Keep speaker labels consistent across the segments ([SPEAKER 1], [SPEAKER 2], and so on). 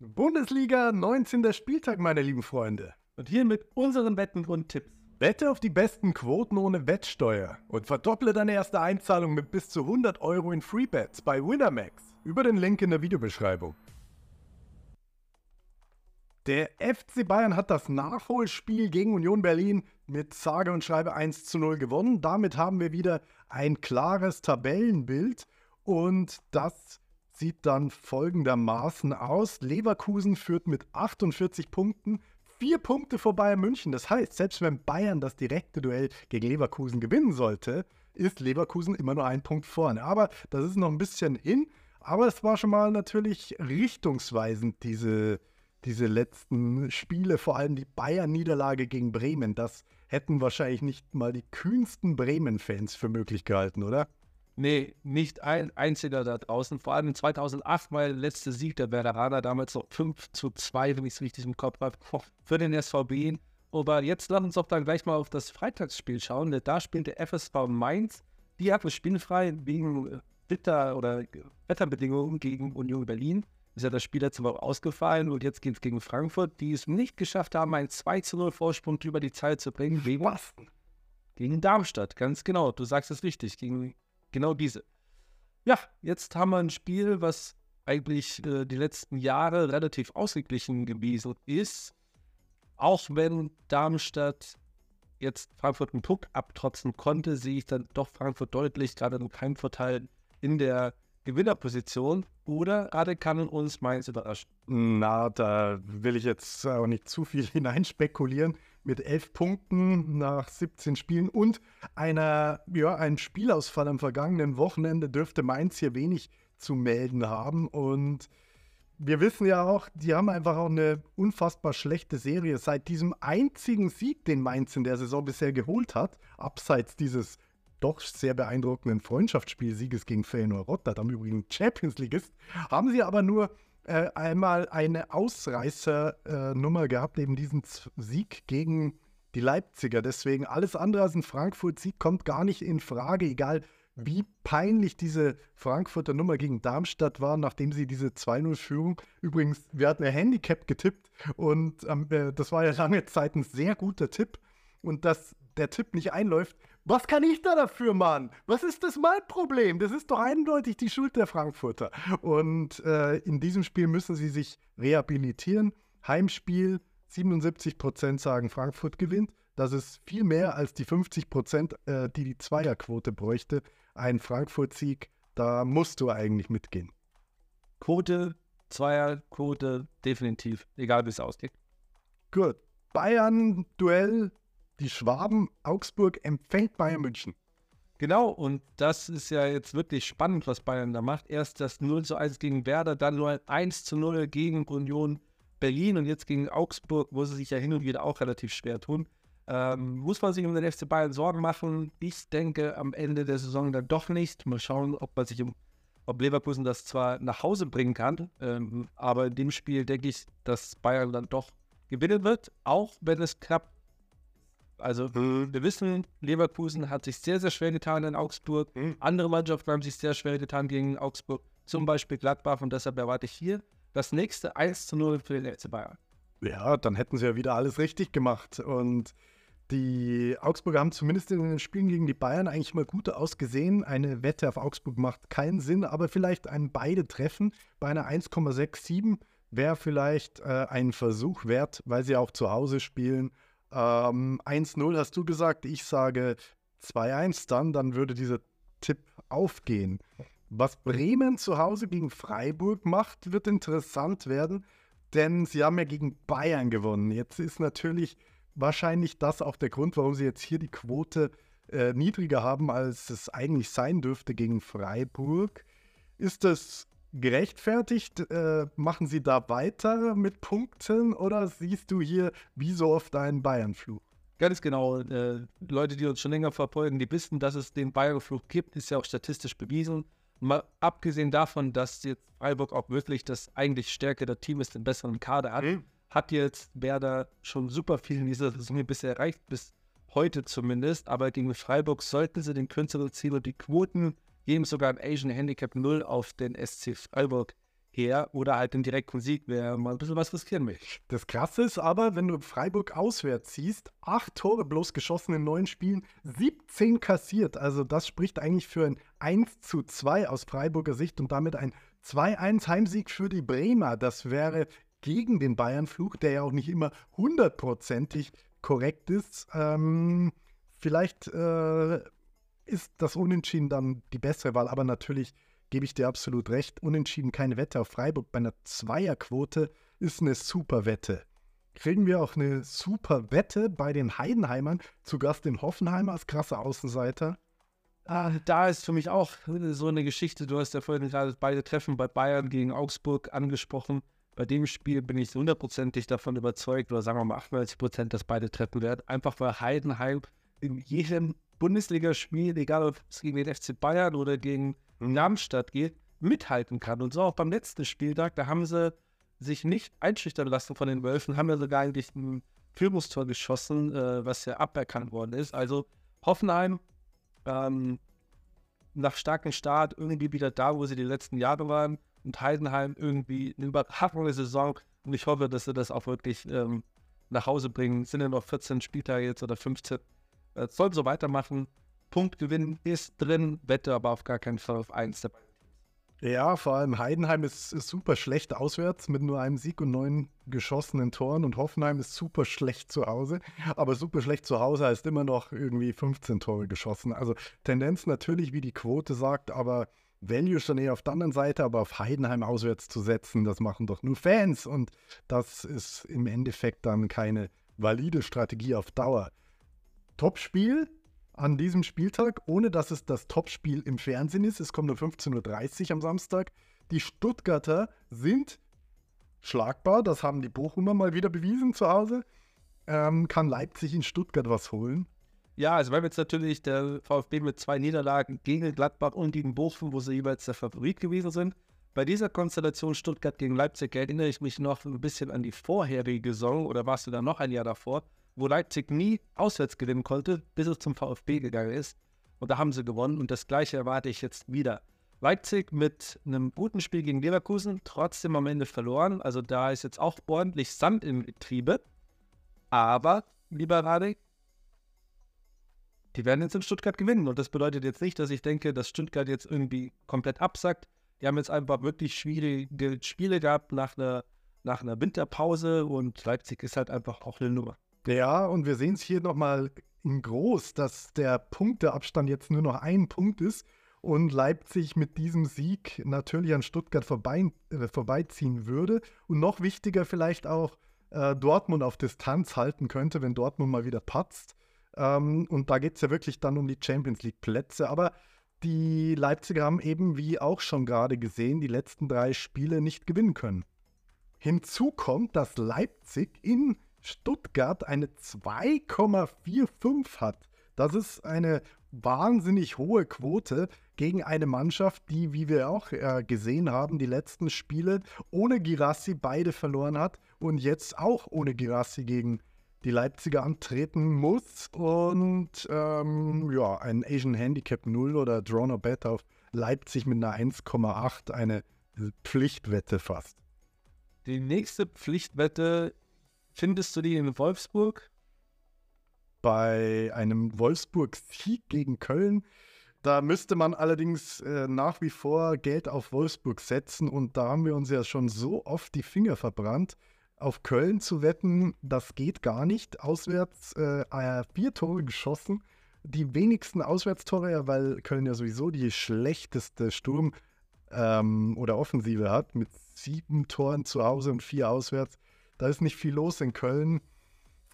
[SPEAKER 1] Bundesliga 19. Spieltag, meine lieben Freunde.
[SPEAKER 2] Und hier mit unseren Wetten und Tipps.
[SPEAKER 1] Wette auf die besten Quoten ohne Wettsteuer und verdopple deine erste Einzahlung mit bis zu 100 Euro in Freebets bei Winamax über den Link in der Videobeschreibung. Der FC Bayern hat das Nachholspiel gegen Union Berlin mit sage und schreibe 1 zu 0 gewonnen. Damit haben wir wieder ein klares Tabellenbild und das sieht dann folgendermaßen aus. Leverkusen führt mit 48 Punkten, vier Punkte vor Bayern München. Das heißt, selbst wenn Bayern das direkte Duell gegen Leverkusen gewinnen sollte, ist Leverkusen immer nur ein Punkt vorne. Aber das ist noch ein bisschen hin. Aber es war schon mal natürlich richtungsweisend, diese, diese letzten Spiele, vor allem die Bayern-Niederlage gegen Bremen. Das hätten wahrscheinlich nicht mal die kühnsten Bremen-Fans für möglich gehalten, oder?
[SPEAKER 2] Nee, nicht ein einziger da draußen. Vor allem 2008 war der letzte Sieg der Werderaner, damals noch 5 zu 2, wenn ich es richtig im Kopf habe, für den SVB. Aber jetzt lass uns doch dann gleich mal auf das Freitagsspiel schauen, da spielt der FSV Mainz. Die hatten spielfrei wegen Wetter- oder Wetterbedingungen gegen Union Berlin. Ist ja das Spiel letzte Woche ausgefallen und jetzt geht es gegen Frankfurt, die es nicht geschafft haben, einen 2 zu 0 Vorsprung über die Zeit zu bringen. Wegen was? Gegen Darmstadt, ganz genau. Du sagst es richtig. Gegen genau diese. Ja, jetzt haben wir ein Spiel, was eigentlich äh, die letzten Jahre relativ ausgeglichen gewesen ist. Auch wenn Darmstadt jetzt Frankfurt einen Punkt abtrotzen konnte, sehe ich dann doch Frankfurt deutlich gerade einen Heimvorteil in der Gewinnerposition. Oder gerade kann uns Mainz überraschen.
[SPEAKER 1] Na, da will ich jetzt auch nicht zu viel hineinspekulieren mit elf Punkten nach 17 Spielen und einer, ja, einem Spielausfall am vergangenen Wochenende dürfte Mainz hier wenig zu melden haben. Und wir wissen ja auch, die haben einfach auch eine unfassbar schlechte Serie. Seit diesem einzigen Sieg, den Mainz in der Saison bisher geholt hat, abseits dieses doch sehr beeindruckenden Freundschaftsspielsieges gegen Feyenoord Rotterdam, übrigens Champions League ist, haben sie aber nur äh, einmal eine Ausreißernummer äh, gehabt, eben diesen Sieg gegen die Leipziger. Deswegen alles andere als ein Frankfurt-Sieg kommt gar nicht in Frage, egal wie peinlich diese Frankfurter Nummer gegen Darmstadt war, nachdem sie diese 2-0-Führung, übrigens, wir hatten ein Handicap getippt und äh, das war ja lange Zeit ein sehr guter Tipp und dass der Tipp nicht einläuft, was kann ich da dafür, Mann? Was ist das mein Problem? Das ist doch eindeutig die Schuld der Frankfurter. Und äh, in diesem Spiel müssen sie sich rehabilitieren. Heimspiel, 77 Prozent sagen, Frankfurt gewinnt. Das ist viel mehr als die 50 Prozent, äh, die die Zweierquote bräuchte. Ein Frankfurt-Sieg, da musst du eigentlich mitgehen.
[SPEAKER 2] Quote, Zweierquote, definitiv, egal wie es ausgeht.
[SPEAKER 1] Gut. Bayern-Duell die Schwaben, Augsburg empfängt Bayern München.
[SPEAKER 2] Genau, und das ist ja jetzt wirklich spannend, was Bayern da macht. Erst das 0 zu 1 gegen Werder, dann nur ein 1 zu 0 gegen Union Berlin und jetzt gegen Augsburg, wo sie sich ja hin und wieder auch relativ schwer tun. Ähm, muss man sich um den FC Bayern Sorgen machen? Ich denke am Ende der Saison dann doch nicht. Mal schauen, ob man sich um, ob Leverkusen das zwar nach Hause bringen kann, ähm, aber in dem Spiel denke ich, dass Bayern dann doch gewinnen wird, auch wenn es knapp also mhm. wir wissen, Leverkusen hat sich sehr, sehr schwer getan in Augsburg. Mhm. Andere Mannschaften haben sich sehr schwer getan gegen Augsburg, zum Beispiel Gladbach. Und deshalb erwarte ich hier das nächste 1 zu 0 für den FC Bayern.
[SPEAKER 1] Ja, dann hätten sie ja wieder alles richtig gemacht. Und die Augsburger haben zumindest in den Spielen gegen die Bayern eigentlich mal gut ausgesehen. Eine Wette auf Augsburg macht keinen Sinn, aber vielleicht ein beide Treffen bei einer 1,67 wäre vielleicht äh, ein Versuch wert, weil sie auch zu Hause spielen ähm, 1-0 hast du gesagt, ich sage 2-1 dann, dann würde dieser Tipp aufgehen. Was Bremen zu Hause gegen Freiburg macht, wird interessant werden, denn sie haben ja gegen Bayern gewonnen. Jetzt ist natürlich wahrscheinlich das auch der Grund, warum sie jetzt hier die Quote äh, niedriger haben, als es eigentlich sein dürfte gegen Freiburg. Ist das gerechtfertigt? Äh, machen Sie da weiter mit Punkten oder siehst du hier wie so oft einen Bayern-Fluch?
[SPEAKER 2] Ganz genau. Äh, Leute, die uns schon länger verfolgen, die wissen, dass es den Bayern-Fluch gibt, ist ja auch statistisch bewiesen. Mal abgesehen davon, dass jetzt Freiburg auch wirklich das eigentlich stärkere Team ist, den besseren Kader hat, mhm. hat jetzt Werder schon super viel in dieser Saison bisher erreicht, bis heute zumindest. Aber gegen Freiburg sollten sie den kürzeren Ziel und die Quoten geben sogar im Asian Handicap 0 auf den SC Freiburg her oder halt den direkten Sieg, wer mal ein bisschen was riskieren will.
[SPEAKER 1] Das Krasse ist aber, wenn du Freiburg auswärts siehst, acht Tore bloß geschossen in neun Spielen, 17 kassiert. Also das spricht eigentlich für ein 1 zu 2 aus Freiburger Sicht und damit ein 2-1 Heimsieg für die Bremer. Das wäre gegen den Bayern-Fluch, der ja auch nicht immer hundertprozentig korrekt ist. Ähm, vielleicht äh, ist das Unentschieden dann die bessere Wahl, aber natürlich gebe ich dir absolut recht. Unentschieden keine Wette auf Freiburg bei einer Zweierquote ist eine super Wette. Kriegen wir auch eine super Wette bei den Heidenheimern, zu Gast in Hoffenheim als krasser Außenseiter.
[SPEAKER 2] Ah, da ist für mich auch so eine Geschichte. Du hast ja vorhin gerade beide Treffen bei Bayern gegen Augsburg angesprochen. Bei dem Spiel bin ich hundertprozentig davon überzeugt, oder sagen wir mal 98 Prozent, dass beide treffen werden. Einfach weil Heidenheim in jedem Bundesligaspiel, egal ob es gegen den FC Bayern oder gegen Darmstadt geht, mithalten kann. Und so auch beim letzten Spieltag, da haben sie sich nicht einschüchtern lassen von den Wölfen, haben ja sogar eigentlich ein Führungstor geschossen, äh, was ja aberkannt worden ist. Also Hoffenheim ähm, nach starkem Start irgendwie wieder da, wo sie die letzten Jahre waren und Heidenheim irgendwie eine überragende Saison und ich hoffe, dass sie das auch wirklich ähm, nach Hause bringen. Es sind ja noch 14 Spieltage jetzt oder 15. Äh, soll so weitermachen. Punkt gewinnen ist drin, wette aber auf gar keinen Fall auf eins dabei.
[SPEAKER 1] Ja, vor allem Heidenheim ist, ist, super schlecht auswärts mit nur einem Sieg und neun geschossenen Toren und Hoffenheim ist super schlecht zu Hause. Aber super schlecht zu Hause heißt immer noch irgendwie 15 Tore geschossen. Also Tendenz natürlich, wie die Quote sagt, aber Value schon eher auf der anderen Seite, aber auf Heidenheim auswärts zu setzen, das machen doch nur Fans und das ist im Endeffekt dann keine valide Strategie auf Dauer. Topspiel an diesem Spieltag, ohne dass es das Topspiel im Fernsehen ist. Es kommt um 15.30 Uhr am Samstag. Die Stuttgarter sind schlagbar, das haben die Bochumer mal wieder bewiesen zu Hause. Ähm, kann Leipzig in Stuttgart was holen?
[SPEAKER 2] Ja, also wir haben jetzt natürlich der VfB mit zwei Niederlagen gegen Gladbach und gegen Bochum, wo sie jeweils der Favorit gewesen sind. Bei dieser Konstellation Stuttgart gegen Leipzig erinnere ich mich noch ein bisschen an die vorherige Saison oder warst du da noch ein Jahr davor, wo Leipzig nie auswärts gewinnen konnte, bis es zum VfB gegangen ist. Und da haben sie gewonnen und das gleiche erwarte ich jetzt wieder. Leipzig mit einem guten Spiel gegen Leverkusen, trotzdem am Ende verloren. Also da ist jetzt auch ordentlich Sand im Getriebe. Aber, lieber Radek, die werden jetzt in Stuttgart gewinnen. Und das bedeutet jetzt nicht, dass ich denke, dass Stuttgart jetzt irgendwie komplett absackt. Die haben jetzt einfach wirklich schwierige Spiele gehabt nach einer, nach einer Winterpause und Leipzig ist halt einfach auch eine Nummer.
[SPEAKER 1] Ja, und wir sehen es hier nochmal in groß, dass der Punkteabstand jetzt nur noch ein Punkt ist und Leipzig mit diesem Sieg natürlich an Stuttgart vorbei, äh, vorbeiziehen würde. Und noch wichtiger vielleicht auch äh, Dortmund auf Distanz halten könnte, wenn Dortmund mal wieder patzt. Ähm, und da geht es ja wirklich dann um die Champions League-Plätze. Aber die Leipziger haben eben, wie auch schon gerade gesehen, die letzten drei Spiele nicht gewinnen können. Hinzu kommt, dass Leipzig in Stuttgart eine 2,45 hat. Das ist eine wahnsinnig hohe Quote gegen eine Mannschaft, die, wie wir auch äh, gesehen haben, die letzten Spiele ohne Girassi beide verloren hat und jetzt auch ohne Girassi gegen die Leipziger antreten muss und ähm, ja, ein Asian Handicap 0 oder Draw no Bet auf Leipzig mit einer 1,8 eine Pflichtwette fast.
[SPEAKER 2] Die nächste Pflichtwette findest du die in Wolfsburg?
[SPEAKER 1] Bei einem Wolfsburg-Sieg gegen Köln, da müsste man allerdings äh, nach wie vor Geld auf Wolfsburg setzen und da haben wir uns ja schon so oft die Finger verbrannt auf Köln zu wetten, das geht gar nicht. Auswärts äh, vier Tore geschossen. Die wenigsten Auswärtstore, ja, weil Köln ja sowieso die schlechteste Sturm- ähm, oder Offensive hat, mit sieben Toren zu Hause und vier auswärts. Da ist nicht viel los in Köln.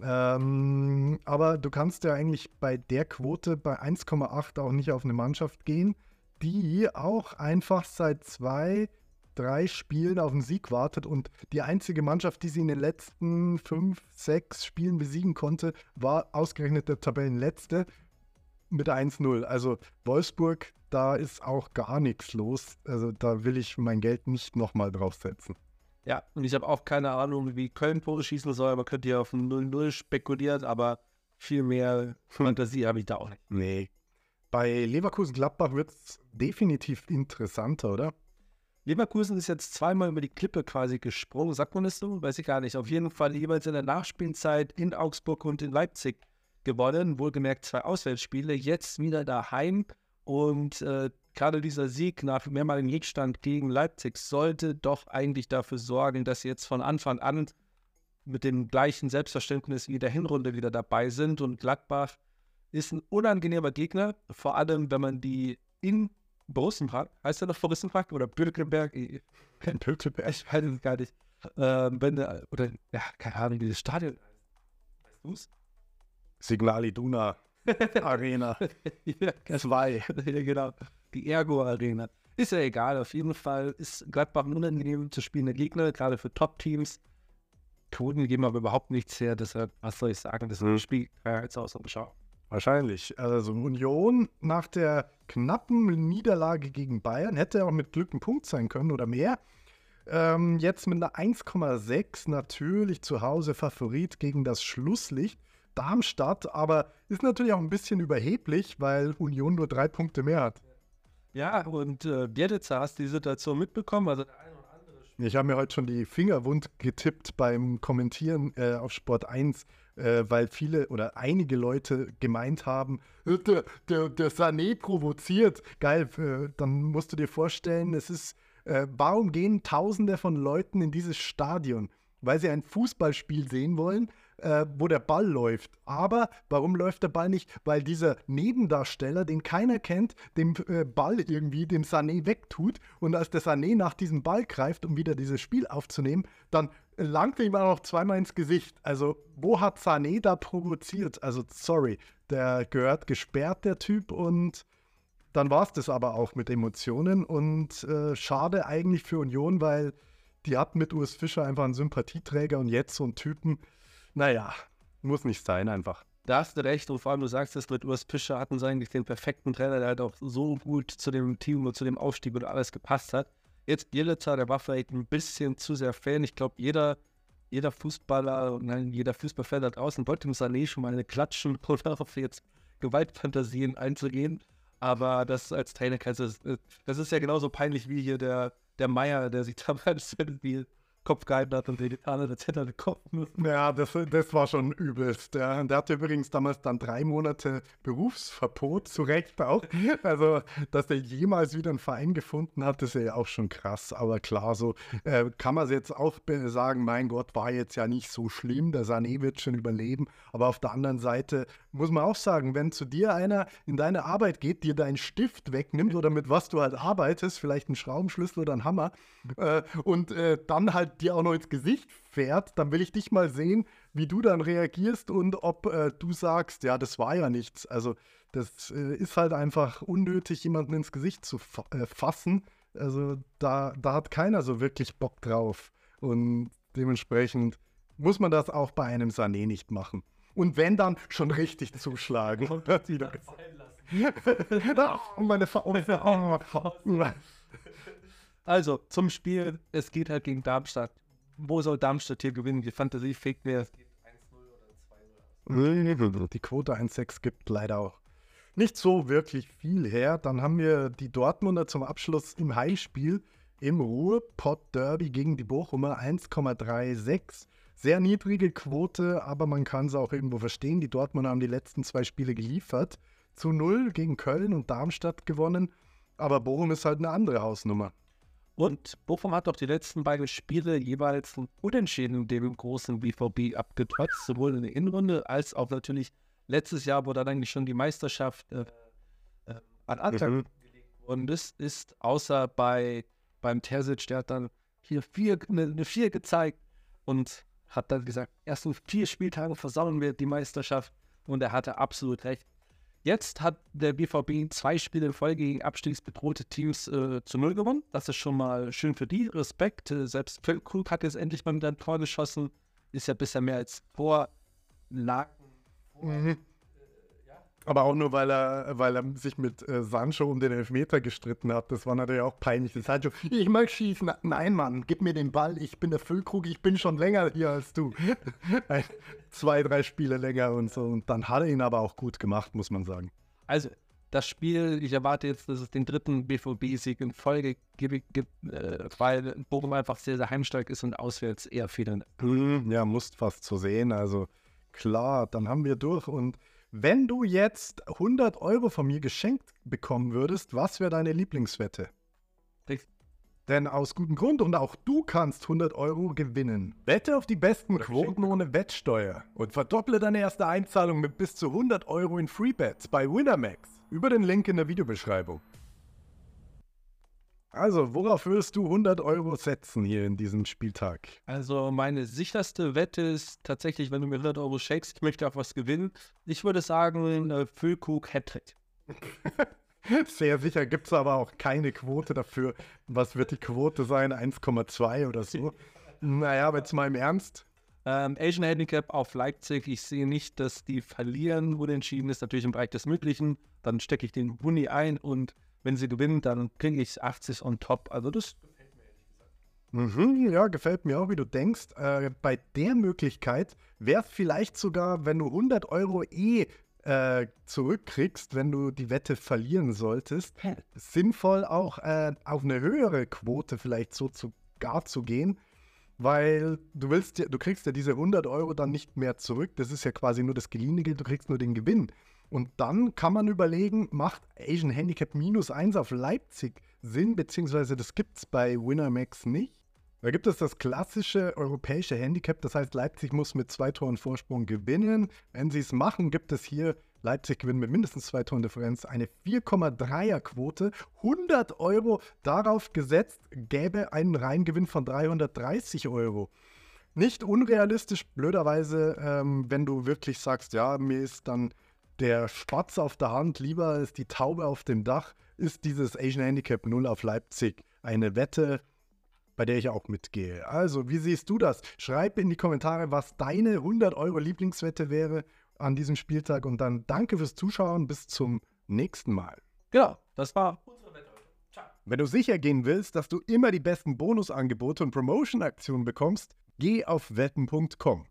[SPEAKER 1] Ähm, aber du kannst ja eigentlich bei der Quote bei 1,8 auch nicht auf eine Mannschaft gehen, die auch einfach seit zwei drei Spielen auf den Sieg wartet und die einzige Mannschaft, die sie in den letzten fünf, sechs Spielen besiegen konnte, war ausgerechnet der Tabellenletzte mit 1-0. Also Wolfsburg, da ist auch gar nichts los. Also da will ich mein Geld nicht nochmal draufsetzen.
[SPEAKER 2] Ja, und ich habe auch keine Ahnung, wie Köln Tore schießen soll. Man könnte ja auf ein 0-0 spekulieren, aber viel mehr Fantasie habe ich da auch nicht.
[SPEAKER 1] Nee. Bei Leverkusen-Gladbach wird es definitiv interessanter, oder?
[SPEAKER 2] Leverkusen ist jetzt zweimal über die Klippe quasi gesprungen, sagt man das so? Weiß ich gar nicht. Auf jeden Fall jeweils in der Nachspielzeit in Augsburg und in Leipzig gewonnen. Wohlgemerkt zwei Auswärtsspiele. Jetzt wieder daheim. Und äh, gerade dieser Sieg nach mehrmaligen Rückstand gegen Leipzig sollte doch eigentlich dafür sorgen, dass sie jetzt von Anfang an mit dem gleichen Selbstverständnis wie der Hinrunde wieder dabei sind. Und Gladbach ist ein unangenehmer Gegner, vor allem wenn man die in Borussenpark, heißt er noch Borussenpark oder Bökelberg? Kein ich weiß es gar nicht. Ähm, wenn der, oder, ja, keine Ahnung, dieses Stadion
[SPEAKER 1] Weißt du es? Signal Iduna Arena 2.
[SPEAKER 2] ja, genau. Die Ergo Arena. Ist ja egal, auf jeden Fall ist Gladbach ein unangenehm zu spielender Gegner, gerade für Top-Teams. Quoten geben aber überhaupt nichts her, deshalb, was soll ich sagen, das ist ein Spiel, als aus und Schau.
[SPEAKER 1] Wahrscheinlich. Also Union nach der knappen Niederlage gegen Bayern hätte auch mit Glück ein Punkt sein können oder mehr. Ähm, jetzt mit einer 1,6 natürlich zu Hause Favorit gegen das Schlusslicht. Darmstadt, aber ist natürlich auch ein bisschen überheblich, weil Union nur drei Punkte mehr hat.
[SPEAKER 2] Ja, und äh, Bielitzer hast die Situation mitbekommen. Also
[SPEAKER 1] ich habe mir heute schon die Finger wund getippt beim Kommentieren äh, auf Sport 1 äh, weil viele oder einige Leute gemeint haben, äh, der, der, der Sané provoziert. Geil, äh, dann musst du dir vorstellen, es ist, äh, warum gehen Tausende von Leuten in dieses Stadion? Weil sie ein Fußballspiel sehen wollen, äh, wo der Ball läuft. Aber warum läuft der Ball nicht? Weil dieser Nebendarsteller, den keiner kennt, den äh, Ball irgendwie dem Sané wegtut. Und als der Sané nach diesem Ball greift, um wieder dieses Spiel aufzunehmen, dann langt ihm auch noch zweimal ins Gesicht. Also, wo hat Sané da provoziert? Also, sorry, der gehört gesperrt, der Typ. Und dann war es das aber auch mit Emotionen. Und äh, schade eigentlich für Union, weil die hatten mit Urs Fischer einfach einen Sympathieträger und jetzt so einen Typen naja, muss nicht sein einfach.
[SPEAKER 2] Da hast du recht und vor allem du sagst es mit Urs Fischer hatten sie eigentlich den perfekten Trainer, der halt auch so gut zu dem Team und zu dem Aufstieg und alles gepasst hat. Jetzt Bielitzer, der war vielleicht ein bisschen zu sehr Fan. Ich glaube, jeder, jeder Fußballer und nein, jeder Fußballfan da draußen wollte dem Sané schon mal eine klatschen oder auf jetzt Gewaltfantasien einzugehen. Aber das als Trainer kannst du, das ist ja genauso peinlich wie hier der, der Meier, der sich damals irgendwie Kopf gehalten hat und die Gitarre, das hätte er Kopf müssen.
[SPEAKER 1] Ja, das, das war schon übelst. Der, der hatte übrigens damals dann drei Monate Berufsverbot, zu Recht auch. Also, dass er jemals wieder einen Verein gefunden hat, ist ja auch schon krass. Aber klar, so äh, kann man es jetzt auch sagen, mein Gott, war jetzt ja nicht so schlimm, der Sané wird schon überleben. Aber auf der anderen Seite muss man auch sagen, wenn zu dir einer in deine Arbeit geht, dir deinen Stift wegnimmt oder mit was du halt arbeitest, vielleicht einen Schraubenschlüssel oder einen Hammer, äh, und äh, dann halt dir auch noch ins Gesicht fährt, dann will ich dich mal sehen, wie du dann reagierst und ob äh, du sagst, ja, das war ja nichts. Also das äh, ist halt einfach unnötig, jemanden ins Gesicht zu fa äh, fassen. Also da, da hat keiner so wirklich Bock drauf. Und dementsprechend muss man das auch bei einem Sané nicht machen. Und wenn dann schon richtig zuschlagen. Und wieder.
[SPEAKER 2] meine Ver also, zum Spiel, es geht halt gegen Darmstadt. Wo soll Darmstadt hier gewinnen? Die Fantasie fegt mir, es geht 1-0
[SPEAKER 1] oder 2-0. Die Quote 1-6 gibt leider auch nicht so wirklich viel her. Dann haben wir die Dortmunder zum Abschluss im Heimspiel im Ruhrpott-Derby gegen die Bochumer 1,36. Sehr niedrige Quote, aber man kann es auch irgendwo verstehen. Die Dortmunder haben die letzten zwei Spiele geliefert. Zu null gegen Köln und Darmstadt gewonnen. Aber Bochum ist halt eine andere Hausnummer.
[SPEAKER 2] Und Bochum hat doch die letzten beiden Spiele jeweils ein Unentschieden dem großen BVB abgetrotzt, sowohl in der Innenrunde als auch natürlich letztes Jahr, wo dann eigentlich schon die Meisterschaft äh, äh, an Anfang mhm. gelegt worden ist, ist außer bei beim Terzic, der hat dann hier vier, eine, eine vier gezeigt und hat dann gesagt, erst in vier Spieltagen versammeln wir die Meisterschaft und er hatte absolut recht. Jetzt hat der BVB zwei Spiele in Folge gegen abstiegsbedrohte Teams äh, zu Null gewonnen. Das ist schon mal schön für die. Respekt. Äh, selbst Krug hat jetzt endlich mal wieder ein Tor geschossen. Ist ja bisher mehr als vor Laken. Mhm.
[SPEAKER 1] Aber auch nur, weil er, weil er sich mit äh, Sancho um den Elfmeter gestritten hat. Das war natürlich auch peinlich. Das Sancho, ich mag schießen. Nein, Mann, gib mir den Ball. Ich bin der Füllkrug, ich bin schon länger hier als du. Zwei, drei Spiele länger und so. Und dann hat er ihn aber auch gut gemacht, muss man sagen.
[SPEAKER 2] Also, das Spiel, ich erwarte jetzt, dass es den dritten BVB-Sieg in Folge gibt, gibt äh, weil Bochum einfach sehr, sehr heimstark ist und auswärts eher federn.
[SPEAKER 1] Hm, ja, musst fast so sehen. Also klar, dann haben wir durch. Und wenn du jetzt 100 Euro von mir geschenkt bekommen würdest, was wäre deine Lieblingswette?
[SPEAKER 2] Richtig.
[SPEAKER 1] Denn aus gutem Grund und auch du kannst 100 Euro gewinnen. Wette auf die besten Quoten ohne Wettsteuer und verdopple deine erste Einzahlung mit bis zu 100 Euro in Freebets bei Winamax über den Link in der Videobeschreibung. Also, worauf würdest du 100 Euro setzen hier in diesem Spieltag?
[SPEAKER 2] Also meine sicherste Wette ist tatsächlich, wenn du mir 100 Euro schenkst, ich möchte auch was gewinnen. Ich würde sagen, äh, Füllkrug Hattrick.
[SPEAKER 1] Sehr sicher gibt es aber auch keine Quote dafür. Was wird die Quote sein? 1,2 oder so? Naja, aber jetzt mal im Ernst.
[SPEAKER 2] Ähm, Asian Handicap auf Leipzig. Ich sehe nicht, dass die verlieren. Unentschieden ist natürlich im Bereich des Möglichen. Dann stecke ich den Huni ein und wenn sie gewinnen, dann kriege ich 80 on top. Also das
[SPEAKER 1] Mhm, ja, gefällt mir auch, wie du denkst. Äh, bei der Möglichkeit wäre es vielleicht sogar, wenn du 100 Euro eh äh, zurückkriegst, wenn du die Wette verlieren solltest, sinnvoll auch äh, auf eine höhere Quote vielleicht so zu, gar zu gehen, weil du willst ja, du kriegst ja diese 100 Euro dann nicht mehr zurück. Das ist ja quasi nur das geliehene Geld, du kriegst nur den Gewinn. Und dann kann man überlegen, macht Asian Handicap minus 1 auf Leipzig Sinn, beziehungsweise das gibt es bei Winnermax nicht. Da gibt es das klassische europäische Handicap, das heißt, Leipzig muss mit zwei Toren Vorsprung gewinnen. Wenn sie es machen, gibt es hier Leipzig gewinnt mit mindestens zwei Toren Differenz eine 4,3er Quote. 100 Euro darauf gesetzt, gäbe einen Reingewinn von 330 Euro. Nicht unrealistisch, blöderweise, ähm, wenn du wirklich sagst, ja, mir ist dann der Spatz auf der Hand lieber als die Taube auf dem Dach, ist dieses Asian Handicap 0 auf Leipzig eine Wette, bei der ich auch mitgehe. Also, wie siehst du das? Schreib in die Kommentare, was deine 100 Euro Lieblingswette wäre an diesem Spieltag und dann danke fürs Zuschauen. Bis zum nächsten Mal.
[SPEAKER 2] Genau, das war unsere Wette heute.
[SPEAKER 1] Ciao. Wenn du sicher gehen willst, dass du immer die besten Bonusangebote und Promotion-Aktionen bekommst, geh auf wetten.com.